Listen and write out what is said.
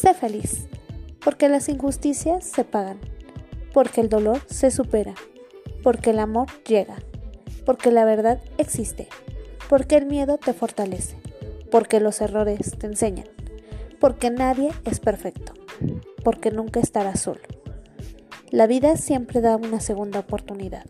Sé feliz, porque las injusticias se pagan, porque el dolor se supera, porque el amor llega, porque la verdad existe, porque el miedo te fortalece, porque los errores te enseñan, porque nadie es perfecto, porque nunca estarás solo. La vida siempre da una segunda oportunidad.